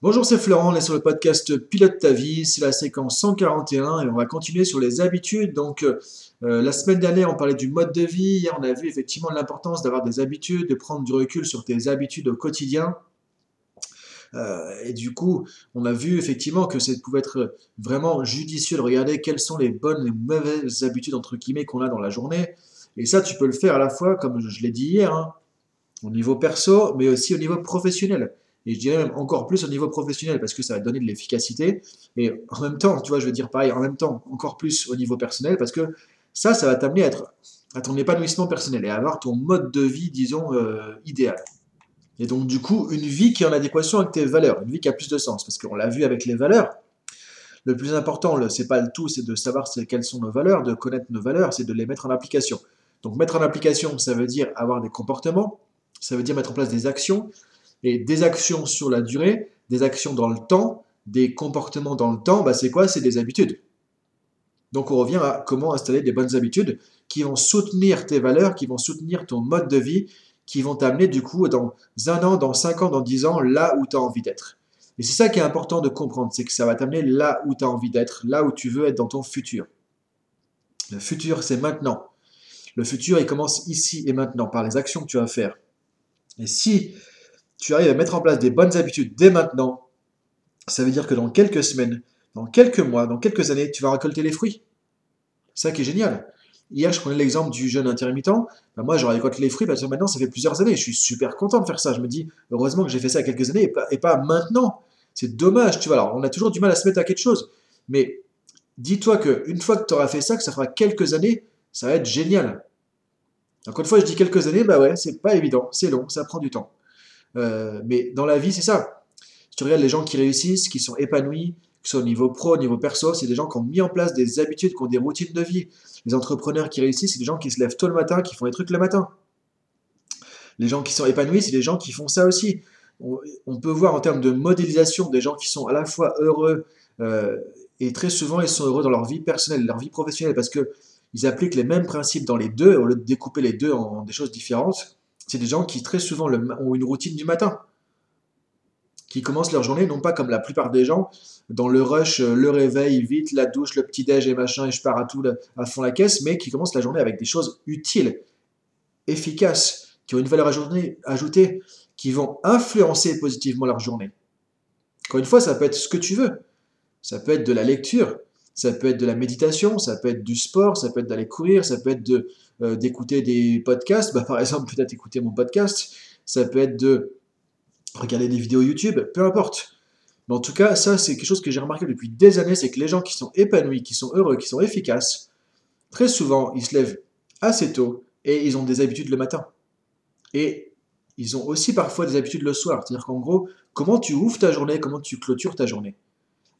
Bonjour, c'est Florent, on est sur le podcast Pilote ta vie, c'est la séquence 141 et on va continuer sur les habitudes. Donc euh, la semaine dernière on parlait du mode de vie, hier on a vu effectivement l'importance d'avoir des habitudes, de prendre du recul sur tes habitudes au quotidien. Euh, et du coup, on a vu effectivement que ça pouvait être vraiment judicieux de regarder quelles sont les bonnes et mauvaises habitudes entre guillemets qu'on a dans la journée. Et ça, tu peux le faire à la fois, comme je l'ai dit hier, hein, au niveau perso, mais aussi au niveau professionnel et je dirais même encore plus au niveau professionnel parce que ça va donner de l'efficacité. Et en même temps, tu vois, je veux dire pareil, en même temps, encore plus au niveau personnel parce que ça, ça va t'amener à ton épanouissement personnel et à avoir ton mode de vie, disons, euh, idéal. Et donc, du coup, une vie qui est en adéquation avec tes valeurs, une vie qui a plus de sens parce qu'on l'a vu avec les valeurs. Le plus important, c'est pas le tout, c'est de savoir quelles sont nos valeurs, de connaître nos valeurs, c'est de les mettre en application. Donc mettre en application, ça veut dire avoir des comportements, ça veut dire mettre en place des actions, et des actions sur la durée, des actions dans le temps, des comportements dans le temps, bah c'est quoi? C'est des habitudes. Donc on revient à comment installer des bonnes habitudes qui vont soutenir tes valeurs, qui vont soutenir ton mode de vie, qui vont t'amener du coup dans un an, dans cinq ans, dans dix ans, là où tu as envie d'être. Et c'est ça qui est important de comprendre, c'est que ça va t'amener là où tu as envie d'être, là où tu veux être dans ton futur. Le futur, c'est maintenant. Le futur, il commence ici et maintenant, par les actions que tu vas faire. Et si tu arrives à mettre en place des bonnes habitudes dès maintenant, ça veut dire que dans quelques semaines, dans quelques mois, dans quelques années, tu vas récolter les fruits. Ça qui est génial. Hier, je prenais l'exemple du jeûne intermittent. Ben moi, je récolte les fruits parce que maintenant, ça fait plusieurs années. Je suis super content de faire ça. Je me dis, heureusement que j'ai fait ça quelques années et pas, maintenant. C'est dommage, tu vois. On a toujours du mal à se mettre à quelque chose. Mais dis-toi qu'une fois que tu auras fait ça, que ça fera quelques années, ça va être génial. Encore une fois, je dis quelques années, bah c'est pas évident, c'est long, ça prend du temps. Euh, mais dans la vie, c'est ça. Si tu regardes les gens qui réussissent, qui sont épanouis, que ce soit au niveau pro, au niveau perso, c'est des gens qui ont mis en place des habitudes, qui ont des routines de vie. Les entrepreneurs qui réussissent, c'est des gens qui se lèvent tôt le matin, qui font des trucs le matin. Les gens qui sont épanouis, c'est des gens qui font ça aussi. On, peut voir en termes de modélisation des gens qui sont à la fois heureux euh, et très souvent ils sont heureux dans leur vie personnelle, leur vie professionnelle, parce que ils appliquent les mêmes principes dans les deux, au lieu de découper les deux en des choses différentes c'est des gens qui très souvent ont une routine du matin, qui commencent leur journée non pas comme la plupart des gens, dans le rush, euh, le réveil, vite, la douche, le petit-déj et machin, et je pars à tout à fond la caisse, mais qui commencent la journée avec des choses utiles, efficaces, qui ont une valeur ajoutée, qui vont influencer positivement leur journée. Encore une fois, ça peut être ce que tu veux. Ça peut être de la lecture, ça peut être de la méditation, ça peut être du sport, ça peut être d'aller courir, ça peut être de, euh, d'écouter des podcasts, bah, par exemple peut-être écouter mon podcast, ça peut être de regarder des vidéos YouTube, peu importe. Mais en tout cas, ça c'est quelque chose que j'ai remarqué depuis des années, c'est que les gens qui sont épanouis, qui sont heureux, qui sont efficaces, très souvent ils se lèvent assez tôt et ils ont des habitudes le matin. Et ils ont aussi parfois des habitudes le soir. C'est-à-dire qu'en gros, comment tu ouvres ta journée, comment tu clôtures ta journée.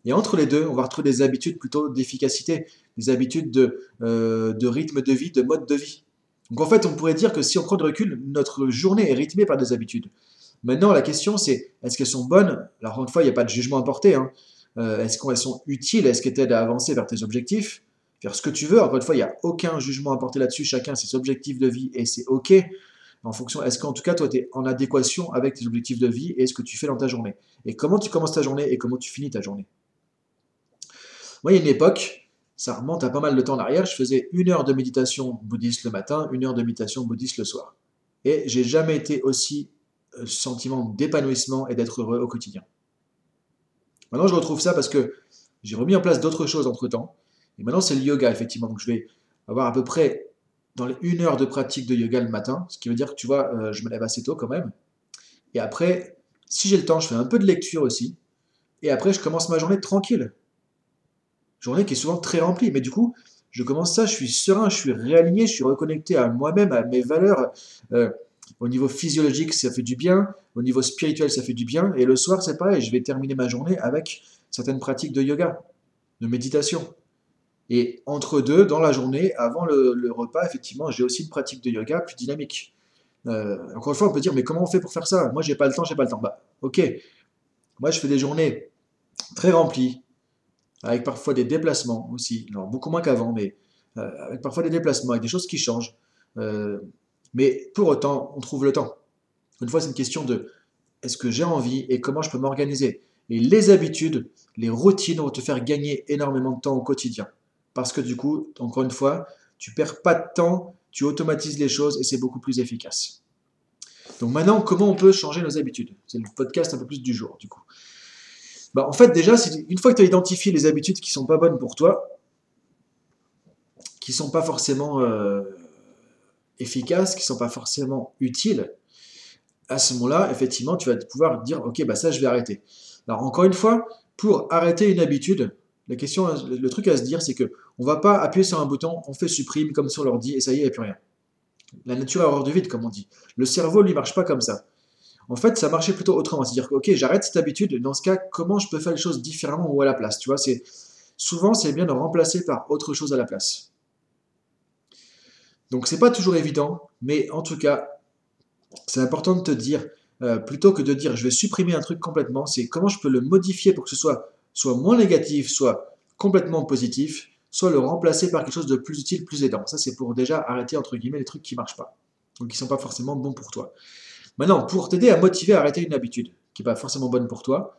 Et entre les deux, on va retrouver des habitudes plutôt d'efficacité, des habitudes de, euh, de rythme de vie, de mode de vie. Donc en fait, on pourrait dire que si on prend de recul, notre journée est rythmée par des habitudes. Maintenant, la question c'est, est-ce qu'elles sont bonnes? Alors encore une fois, il n'y a pas de jugement à porter. Hein. Euh, est-ce qu'elles sont utiles? Est-ce qu'elles t'aident à avancer vers tes objectifs? Faire ce que tu veux. Encore une fois, il n'y a aucun jugement à porter là-dessus. Chacun ses objectifs de vie et c'est OK. En fonction, est-ce qu'en tout cas, toi, tu es en adéquation avec tes objectifs de vie et ce que tu fais dans ta journée? Et comment tu commences ta journée et comment tu finis ta journée? Moi, il y a une époque, ça remonte à pas mal de temps en arrière, je faisais une heure de méditation bouddhiste le matin, une heure de méditation bouddhiste le soir. Et j'ai jamais été aussi euh, sentiment d'épanouissement et d'être heureux au quotidien. Maintenant, je retrouve ça parce que j'ai remis en place d'autres choses entre temps. Et maintenant, c'est le yoga, effectivement. Donc, je vais avoir à peu près dans les une heure de pratique de yoga le matin, ce qui veut dire que tu vois, euh, je me lève assez tôt quand même. Et après, si j'ai le temps, je fais un peu de lecture aussi. Et après, je commence ma journée tranquille journée qui est souvent très remplie. Mais du coup, je commence ça, je suis serein, je suis réaligné, je suis reconnecté à moi-même, à mes valeurs. Euh, au niveau physiologique, ça fait du bien. Au niveau spirituel, ça fait du bien. Et le soir, c'est pareil. Je vais terminer ma journée avec certaines pratiques de yoga, de méditation. Et entre deux, dans la journée, avant le, repas, effectivement, j'ai aussi une pratique de yoga plus dynamique. Euh, encore une fois, on peut dire, mais comment on fait pour faire ça? Moi, j'ai pas le temps, j'ai pas le temps. Bah, ok. Moi, je fais des journées très remplies, avec parfois des déplacements aussi, alors beaucoup moins qu'avant, mais euh, avec parfois des déplacements, avec des choses qui changent. Euh, mais pour autant, on trouve le temps. Une fois, c'est une question de est-ce que j'ai envie et comment je peux m'organiser? Et les habitudes, les routines vont te faire gagner énormément de temps au quotidien. Parce que du coup, encore une fois, tu perds pas de temps, tu automatises les choses et c'est beaucoup plus efficace. Donc maintenant, comment on peut changer nos habitudes? C'est le podcast un peu plus du jour, du coup. Bah, en fait, déjà, une fois que tu as identifié les habitudes qui sont pas bonnes pour toi, qui sont pas forcément euh, efficaces, qui sont pas forcément utiles, à ce moment-là, effectivement, tu vas pouvoir dire, ok, bah ça, je vais arrêter. Alors encore une fois, pour arrêter une habitude, la question, le truc à se dire, c'est que on va pas appuyer sur un bouton, on fait supprime comme sur l'ordi et ça y est, il n'y a plus rien. La nature a horreur du vide, comme on dit. Le cerveau, lui, marche pas comme ça. En fait, ça marchait plutôt autrement. C'est-à-dire ok, j'arrête cette habitude. Dans ce cas, comment je peux faire les choses différemment ou à la place Tu vois, c'est souvent c'est bien de remplacer par autre chose à la place. Donc c'est pas toujours évident, mais en tout cas, c'est important de te dire, euh, plutôt que de dire je vais supprimer un truc complètement, c'est comment je peux le modifier pour que ce soit soit moins négatif, soit complètement positif, soit le remplacer par quelque chose de plus utile, plus aidant. Ça, c'est pour déjà arrêter, entre guillemets, les trucs qui ne marchent pas, donc qui ne sont pas forcément bons pour toi. Maintenant, pour t'aider à motiver à arrêter une habitude qui n'est pas forcément bonne pour toi,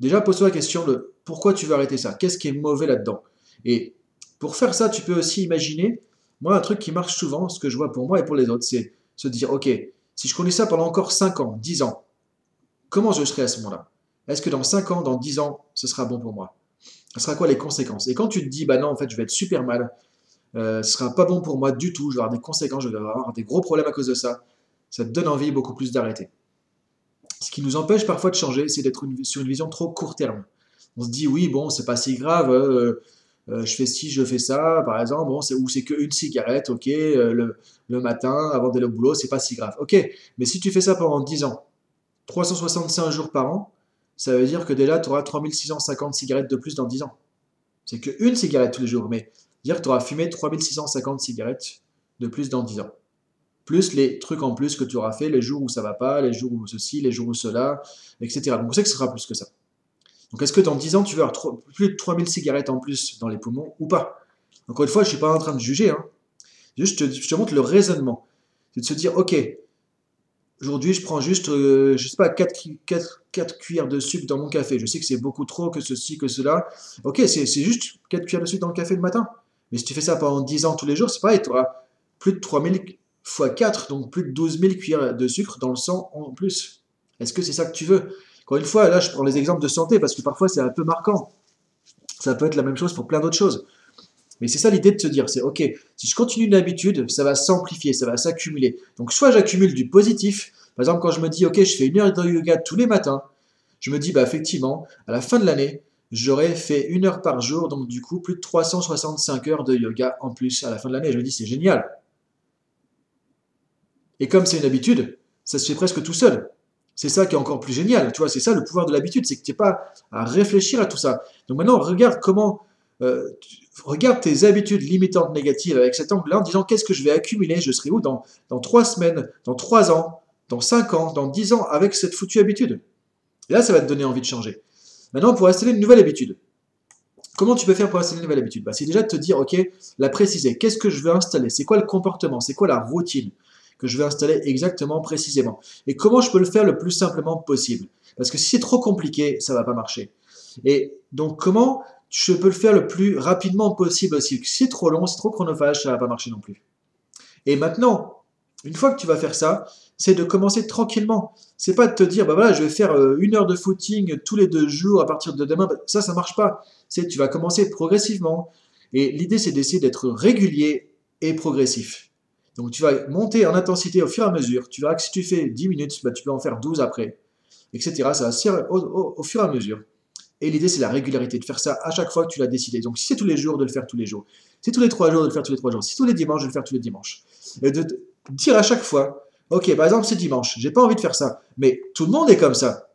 déjà pose-toi la question de pourquoi tu veux arrêter ça? Qu'est-ce qui est mauvais là-dedans? Et pour faire ça, tu peux aussi imaginer, moi, un truc qui marche souvent, ce que je vois pour moi et pour les autres, c'est se dire, ok, si je connais ça pendant encore 5 ans, 10 ans, comment je serai à ce moment-là? Est-ce que dans 5 ans, dans 10 ans, ce sera bon pour moi? Ce sera quoi les conséquences? Et quand tu te dis, bah non, en fait, je vais être super mal, euh, ce sera pas bon pour moi du tout, je vais avoir des conséquences, je vais avoir des gros problèmes à cause de ça, ça te donne envie beaucoup plus d'arrêter. Ce qui nous empêche parfois de changer, c'est d'être sur une vision trop court terme. On se dit, oui, bon, c'est pas si grave, euh, euh, je fais ci, je fais ça, par exemple, bon, ou c'est qu'une cigarette, ok, euh, le, matin, avant d'aller au boulot, c'est pas si grave. Ok, mais si tu fais ça pendant 10 ans, 365 jours par an, ça veut dire que déjà, tu auras 3650 cigarettes de plus dans 10 ans. C'est qu'une cigarette tous les jours, mais dire que tu auras fumé 3650 cigarettes de plus dans 10 ans plus les trucs en plus que tu auras fait, les jours où ça va pas, les jours où ceci, les jours où cela, etc. Donc on sait que ce sera plus que ça. Donc est-ce que dans 10 ans, tu veux avoir plus de 3000 cigarettes en plus dans les poumons ou pas? Encore une fois, je ne suis pas en train de juger. Hein. Juste, je te, montre le raisonnement. C'est de se dire, ok, aujourd'hui, je prends juste, euh, je sais pas, 4, 4, 4, cuillères de sucre dans mon café. Je sais que c'est beaucoup trop, que ceci, que cela. Ok, c'est juste 4 cuillères de sucre dans le café le matin. Mais si tu fais ça pendant 10 ans tous les jours, c'est pareil, tu auras plus de 3000 x 4, donc plus de 12 000 cuillères de sucre dans le sang en plus. Est-ce que c'est ça que tu veux? Encore une fois, là, je prends les exemples de santé parce que parfois c'est un peu marquant. Ça peut être la même chose pour plein d'autres choses. Mais c'est ça l'idée de se dire, c'est ok, si je continue une habitude, ça va s'amplifier, ça va s'accumuler. Donc soit j'accumule du positif, par exemple quand je me dis ok, je fais une heure de yoga tous les matins, je me dis bah effectivement, à la fin de l'année, j'aurais fait une heure par jour, donc du coup plus de 365 heures de yoga en plus à la fin de l'année. Je me dis c'est génial, et comme c'est une habitude, ça se fait presque tout seul. C'est ça qui est encore plus génial. Tu vois, c'est ça le pouvoir de l'habitude, c'est que tu n'es pas à réfléchir à tout ça. Donc maintenant, regarde comment, euh, regarde tes habitudes limitantes négatives avec cet angle-là en disant qu'est-ce que je vais accumuler, je serai où dans, dans 3 semaines, dans 3 ans, dans 5 ans, dans 10 ans avec cette foutue habitude. Et là, ça va te donner envie de changer. Maintenant, pour installer une nouvelle habitude. Comment tu peux faire pour installer une nouvelle habitude? Bah, C'est déjà de te dire, ok, la préciser. Qu'est-ce que je veux installer? C'est quoi le comportement? C'est quoi la routine? Que je vais installer exactement, précisément. Et comment je peux le faire le plus simplement possible? Parce que si c'est trop compliqué, ça va pas marcher. Et donc, comment je peux le faire le plus rapidement possible aussi? Si c'est trop long, c'est trop chronophage, ça va pas marcher non plus. Et maintenant, une fois que tu vas faire ça, c'est de commencer tranquillement. C'est pas de te dire, bah voilà, je vais faire euh, une heure de footing tous les deux jours à partir de demain. Ça, ça marche pas. C'est, tu vas commencer progressivement. Et l'idée, c'est d'essayer d'être régulier et progressif. Donc tu vas monter en intensité au fur et à mesure. Tu verras que si tu fais 10 minutes, bah, tu peux en faire 12 après, etc. Ça va au, au, fur et à mesure. Et l'idée, c'est la régularité, de faire ça à chaque fois que tu l'as décidé. Donc si c'est tous les jours, de le faire tous les jours. Si c'est tous les 3 jours, de le faire tous les 3 jours. Si c'est tous les dimanches, de le faire tous les dimanches. Et de dire à chaque fois, ok, par exemple, c'est dimanche, j'ai pas envie de faire ça. Mais tout le monde est comme ça.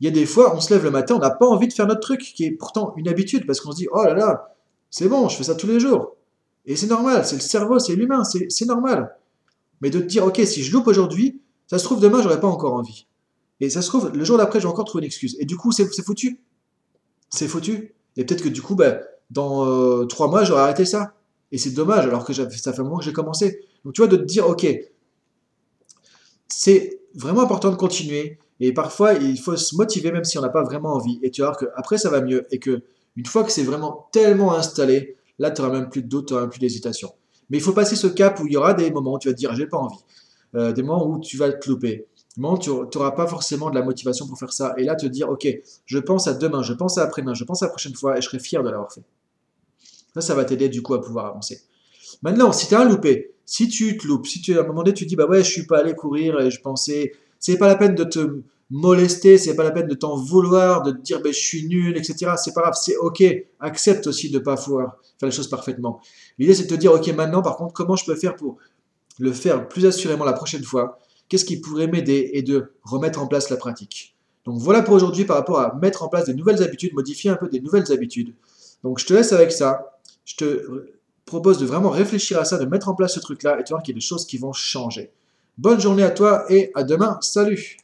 Il y a des fois, on se lève le matin, on n'a pas envie de faire notre truc, qui est pourtant une habitude, parce qu'on se dit, oh là là, c'est bon, je fais ça tous les jours. Et c'est normal, c'est le cerveau, c'est l'humain, c'est normal. Mais de te dire, ok, si je loupe aujourd'hui, ça se trouve demain, j'aurai pas encore envie. Et ça se trouve, le jour d'après, j'ai encore trouvé une excuse. Et du coup, c'est foutu. C'est foutu. Et peut-être que du coup, ben, dans euh, trois mois, j'aurais arrêté ça. Et c'est dommage, alors que ça fait un moment que j'ai commencé. Donc tu vois, de te dire, ok, c'est vraiment important de continuer. Et parfois, il faut se motiver même si on n'a pas vraiment envie. Et tu vas voir qu'après, ça va mieux. Et que une fois que c'est vraiment tellement installé, là, tu n'auras même plus de doute, tu n'auras même plus d'hésitation. Mais il faut passer ce cap où il y aura des moments où tu vas te dire, j'ai pas envie. Euh, des moments où tu vas te louper. Des moments où tu n'auras pas forcément de la motivation pour faire ça. Et là, te dire, ok, je pense à demain, je pense à après-demain, je pense à la prochaine fois et je serai fier de l'avoir fait. Ça, ça va t'aider du coup à pouvoir avancer. Maintenant, si tu as un loupé, si tu te loupes, si tu, à un moment donné, tu te dis, bah ouais, je suis pas allé courir et je pensais, c'est pas la peine de te molester, c'est pas la peine de t'en vouloir, de te dire, bah, je suis nul, etc. C'est pas grave, c'est ok. Accepte aussi de pas pouvoir faire les choses parfaitement. L'idée, c'est de te dire, ok, maintenant, par contre, comment je peux faire pour le faire plus assurément la prochaine fois? Qu'est-ce qui pourrait m'aider et de remettre en place la pratique? Donc voilà pour aujourd'hui par rapport à mettre en place des nouvelles habitudes, modifier un peu des nouvelles habitudes. Donc je te laisse avec ça. Je te propose de vraiment réfléchir à ça, de mettre en place ce truc-là et tu vois qu'il y a des choses qui vont changer. Bonne journée à toi et à demain. Salut